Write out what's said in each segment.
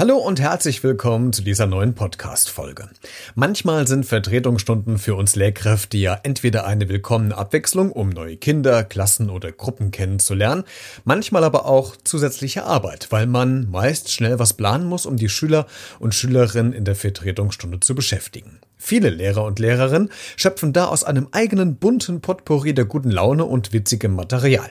Hallo und herzlich willkommen zu dieser neuen Podcast-Folge. Manchmal sind Vertretungsstunden für uns Lehrkräfte ja entweder eine willkommene Abwechslung, um neue Kinder, Klassen oder Gruppen kennenzulernen, manchmal aber auch zusätzliche Arbeit, weil man meist schnell was planen muss, um die Schüler und Schülerinnen in der Vertretungsstunde zu beschäftigen. Viele Lehrer und Lehrerinnen schöpfen da aus einem eigenen bunten Potpourri der guten Laune und witzigem Material.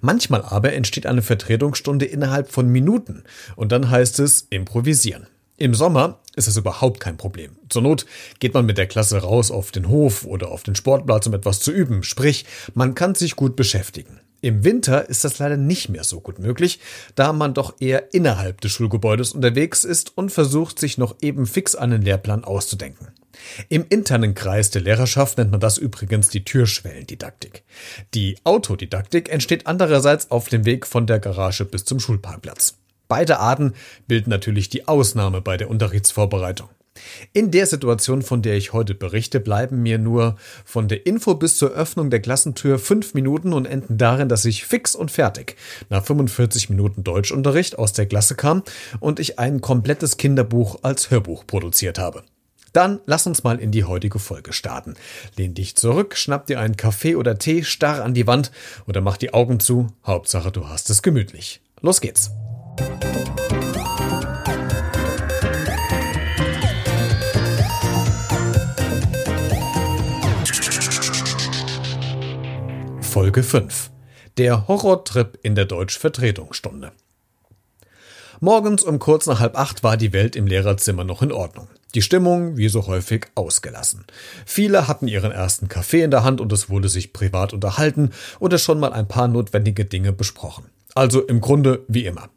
Manchmal aber entsteht eine Vertretungsstunde innerhalb von Minuten und dann heißt es improvisieren. Im Sommer ist das überhaupt kein Problem. Zur Not geht man mit der Klasse raus auf den Hof oder auf den Sportplatz, um etwas zu üben. Sprich, man kann sich gut beschäftigen. Im Winter ist das leider nicht mehr so gut möglich, da man doch eher innerhalb des Schulgebäudes unterwegs ist und versucht, sich noch eben fix einen Lehrplan auszudenken. Im internen Kreis der Lehrerschaft nennt man das übrigens die Türschwellendidaktik. Die Autodidaktik entsteht andererseits auf dem Weg von der Garage bis zum Schulparkplatz. Beide Arten bilden natürlich die Ausnahme bei der Unterrichtsvorbereitung. In der Situation, von der ich heute berichte, bleiben mir nur von der Info bis zur Öffnung der Klassentür fünf Minuten und enden darin, dass ich fix und fertig nach 45 Minuten Deutschunterricht aus der Klasse kam und ich ein komplettes Kinderbuch als Hörbuch produziert habe. Dann lass uns mal in die heutige Folge starten. Lehn dich zurück, schnapp dir einen Kaffee oder Tee, starr an die Wand oder mach die Augen zu. Hauptsache, du hast es gemütlich. Los geht's. Folge 5. Der Horrortrip in der Deutschvertretungsstunde. Morgens um kurz nach halb acht war die Welt im Lehrerzimmer noch in Ordnung. Die Stimmung, wie so häufig, ausgelassen. Viele hatten ihren ersten Kaffee in der Hand und es wurde sich privat unterhalten oder schon mal ein paar notwendige Dinge besprochen. Also im Grunde wie immer.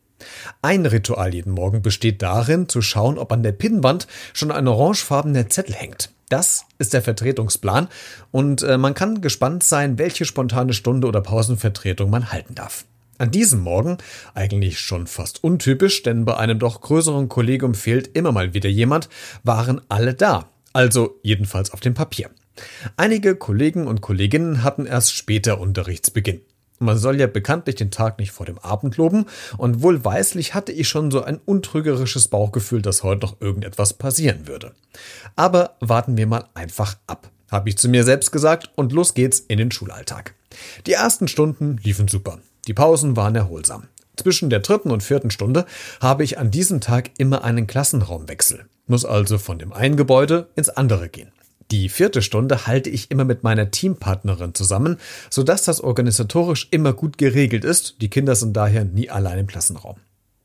Ein Ritual jeden Morgen besteht darin, zu schauen, ob an der Pinnwand schon ein orangefarbener Zettel hängt. Das ist der Vertretungsplan und äh, man kann gespannt sein, welche spontane Stunde oder Pausenvertretung man halten darf. An diesem Morgen, eigentlich schon fast untypisch, denn bei einem doch größeren Kollegium fehlt immer mal wieder jemand, waren alle da. Also jedenfalls auf dem Papier. Einige Kollegen und Kolleginnen hatten erst später Unterrichtsbeginn. Man soll ja bekanntlich den Tag nicht vor dem Abend loben, und wohlweislich hatte ich schon so ein untrügerisches Bauchgefühl, dass heute noch irgendetwas passieren würde. Aber warten wir mal einfach ab, habe ich zu mir selbst gesagt, und los geht's in den Schulalltag. Die ersten Stunden liefen super. Die Pausen waren erholsam. Zwischen der dritten und vierten Stunde habe ich an diesem Tag immer einen Klassenraumwechsel, muss also von dem einen Gebäude ins andere gehen. Die vierte Stunde halte ich immer mit meiner Teampartnerin zusammen, sodass das organisatorisch immer gut geregelt ist. Die Kinder sind daher nie allein im Klassenraum.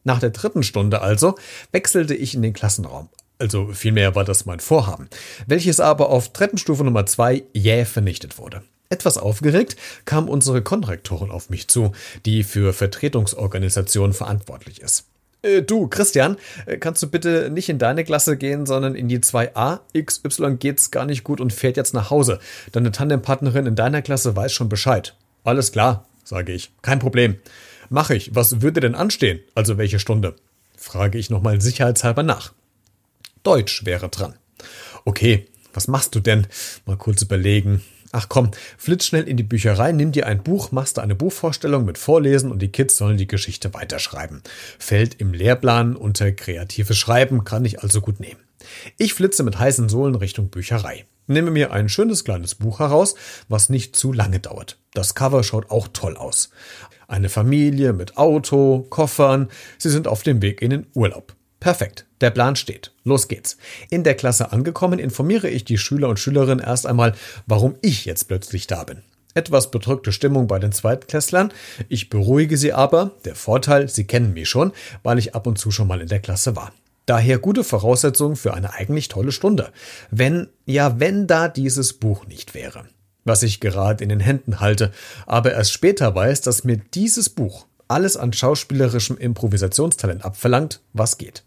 Nach der dritten Stunde also wechselte ich in den Klassenraum. Also vielmehr war das mein Vorhaben, welches aber auf Treppenstufe Nummer zwei jäh vernichtet wurde. Etwas aufgeregt kam unsere Konrektorin auf mich zu, die für Vertretungsorganisationen verantwortlich ist. Äh, du, Christian, äh, kannst du bitte nicht in deine Klasse gehen, sondern in die 2a? XY geht's gar nicht gut und fährt jetzt nach Hause. Deine Tandempartnerin in deiner Klasse weiß schon Bescheid. Alles klar, sage ich. Kein Problem. Mach ich. Was würde denn anstehen? Also welche Stunde? Frage ich nochmal sicherheitshalber nach. Deutsch wäre dran. Okay, was machst du denn? Mal kurz überlegen. Ach komm, flitz schnell in die Bücherei, nimm dir ein Buch, machst da eine Buchvorstellung mit Vorlesen und die Kids sollen die Geschichte weiterschreiben. Fällt im Lehrplan unter kreatives Schreiben, kann ich also gut nehmen. Ich flitze mit heißen Sohlen Richtung Bücherei. Nehme mir ein schönes kleines Buch heraus, was nicht zu lange dauert. Das Cover schaut auch toll aus. Eine Familie mit Auto, Koffern, sie sind auf dem Weg in den Urlaub. Perfekt, der Plan steht. Los geht's. In der Klasse angekommen, informiere ich die Schüler und Schülerinnen erst einmal, warum ich jetzt plötzlich da bin. Etwas bedrückte Stimmung bei den Zweitklässlern. Ich beruhige sie aber. Der Vorteil, sie kennen mich schon, weil ich ab und zu schon mal in der Klasse war. Daher gute Voraussetzungen für eine eigentlich tolle Stunde. Wenn, ja, wenn da dieses Buch nicht wäre. Was ich gerade in den Händen halte, aber erst später weiß, dass mir dieses Buch alles an schauspielerischem Improvisationstalent abverlangt, was geht.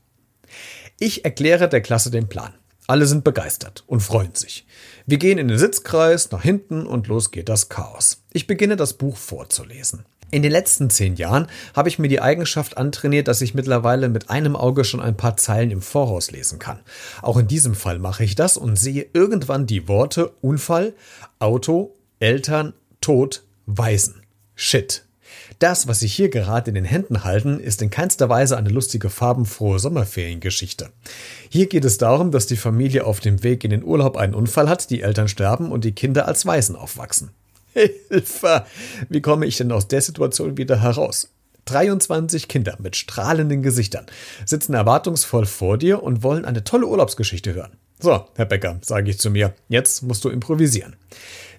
Ich erkläre der Klasse den Plan. Alle sind begeistert und freuen sich. Wir gehen in den Sitzkreis, nach hinten und los geht das Chaos. Ich beginne das Buch vorzulesen. In den letzten zehn Jahren habe ich mir die Eigenschaft antrainiert, dass ich mittlerweile mit einem Auge schon ein paar Zeilen im Voraus lesen kann. Auch in diesem Fall mache ich das und sehe irgendwann die Worte Unfall, Auto, Eltern, Tod, Waisen. Shit. Das, was Sie hier gerade in den Händen halten, ist in keinster Weise eine lustige, farbenfrohe Sommerferiengeschichte. Hier geht es darum, dass die Familie auf dem Weg in den Urlaub einen Unfall hat, die Eltern sterben und die Kinder als Waisen aufwachsen. Hilfe! Wie komme ich denn aus der Situation wieder heraus? 23 Kinder mit strahlenden Gesichtern sitzen erwartungsvoll vor dir und wollen eine tolle Urlaubsgeschichte hören. So, Herr Becker, sage ich zu mir, jetzt musst du improvisieren.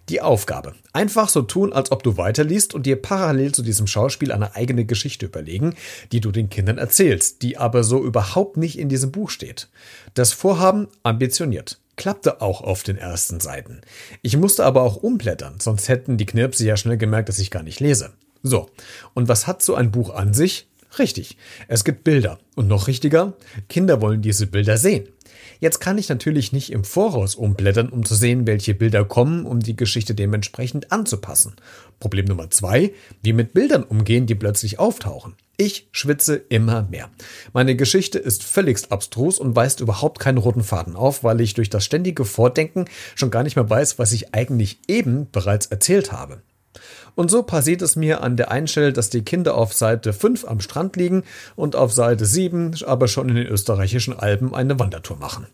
Die Aufgabe. Einfach so tun, als ob du weiterliest und dir parallel zu diesem Schauspiel eine eigene Geschichte überlegen, die du den Kindern erzählst, die aber so überhaupt nicht in diesem Buch steht. Das Vorhaben ambitioniert. Klappte auch auf den ersten Seiten. Ich musste aber auch umblättern, sonst hätten die Knirpse ja schnell gemerkt, dass ich gar nicht lese. So, und was hat so ein Buch an sich? Richtig, es gibt Bilder. Und noch richtiger, Kinder wollen diese Bilder sehen. Jetzt kann ich natürlich nicht im Voraus umblättern, um zu sehen, welche Bilder kommen, um die Geschichte dementsprechend anzupassen. Problem Nummer zwei, wie mit Bildern umgehen, die plötzlich auftauchen. Ich schwitze immer mehr. Meine Geschichte ist völligst abstrus und weist überhaupt keinen roten Faden auf, weil ich durch das ständige Vordenken schon gar nicht mehr weiß, was ich eigentlich eben bereits erzählt habe. Und so passiert es mir an der Einstelle, dass die Kinder auf Seite 5 am Strand liegen und auf Seite 7 aber schon in den österreichischen Alpen eine Wandertour machen.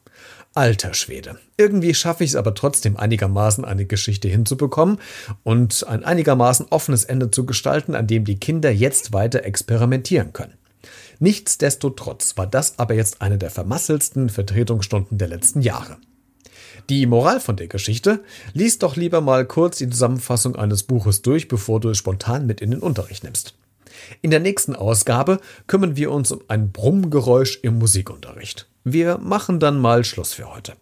Alter Schwede. Irgendwie schaffe ich es aber trotzdem einigermaßen eine Geschichte hinzubekommen und ein einigermaßen offenes Ende zu gestalten, an dem die Kinder jetzt weiter experimentieren können. Nichtsdestotrotz war das aber jetzt eine der vermasselsten Vertretungsstunden der letzten Jahre. Die Moral von der Geschichte? Lies doch lieber mal kurz die Zusammenfassung eines Buches durch, bevor du es spontan mit in den Unterricht nimmst. In der nächsten Ausgabe kümmern wir uns um ein Brummgeräusch im Musikunterricht. Wir machen dann mal Schluss für heute.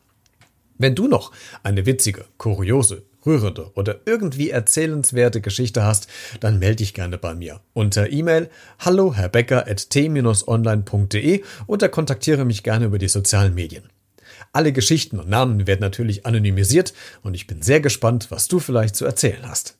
Wenn du noch eine witzige, kuriose, rührende oder irgendwie erzählenswerte Geschichte hast, dann melde dich gerne bei mir unter E-Mail hallo Herr Becker at t-online.de oder kontaktiere mich gerne über die sozialen Medien. Alle Geschichten und Namen werden natürlich anonymisiert und ich bin sehr gespannt, was du vielleicht zu erzählen hast.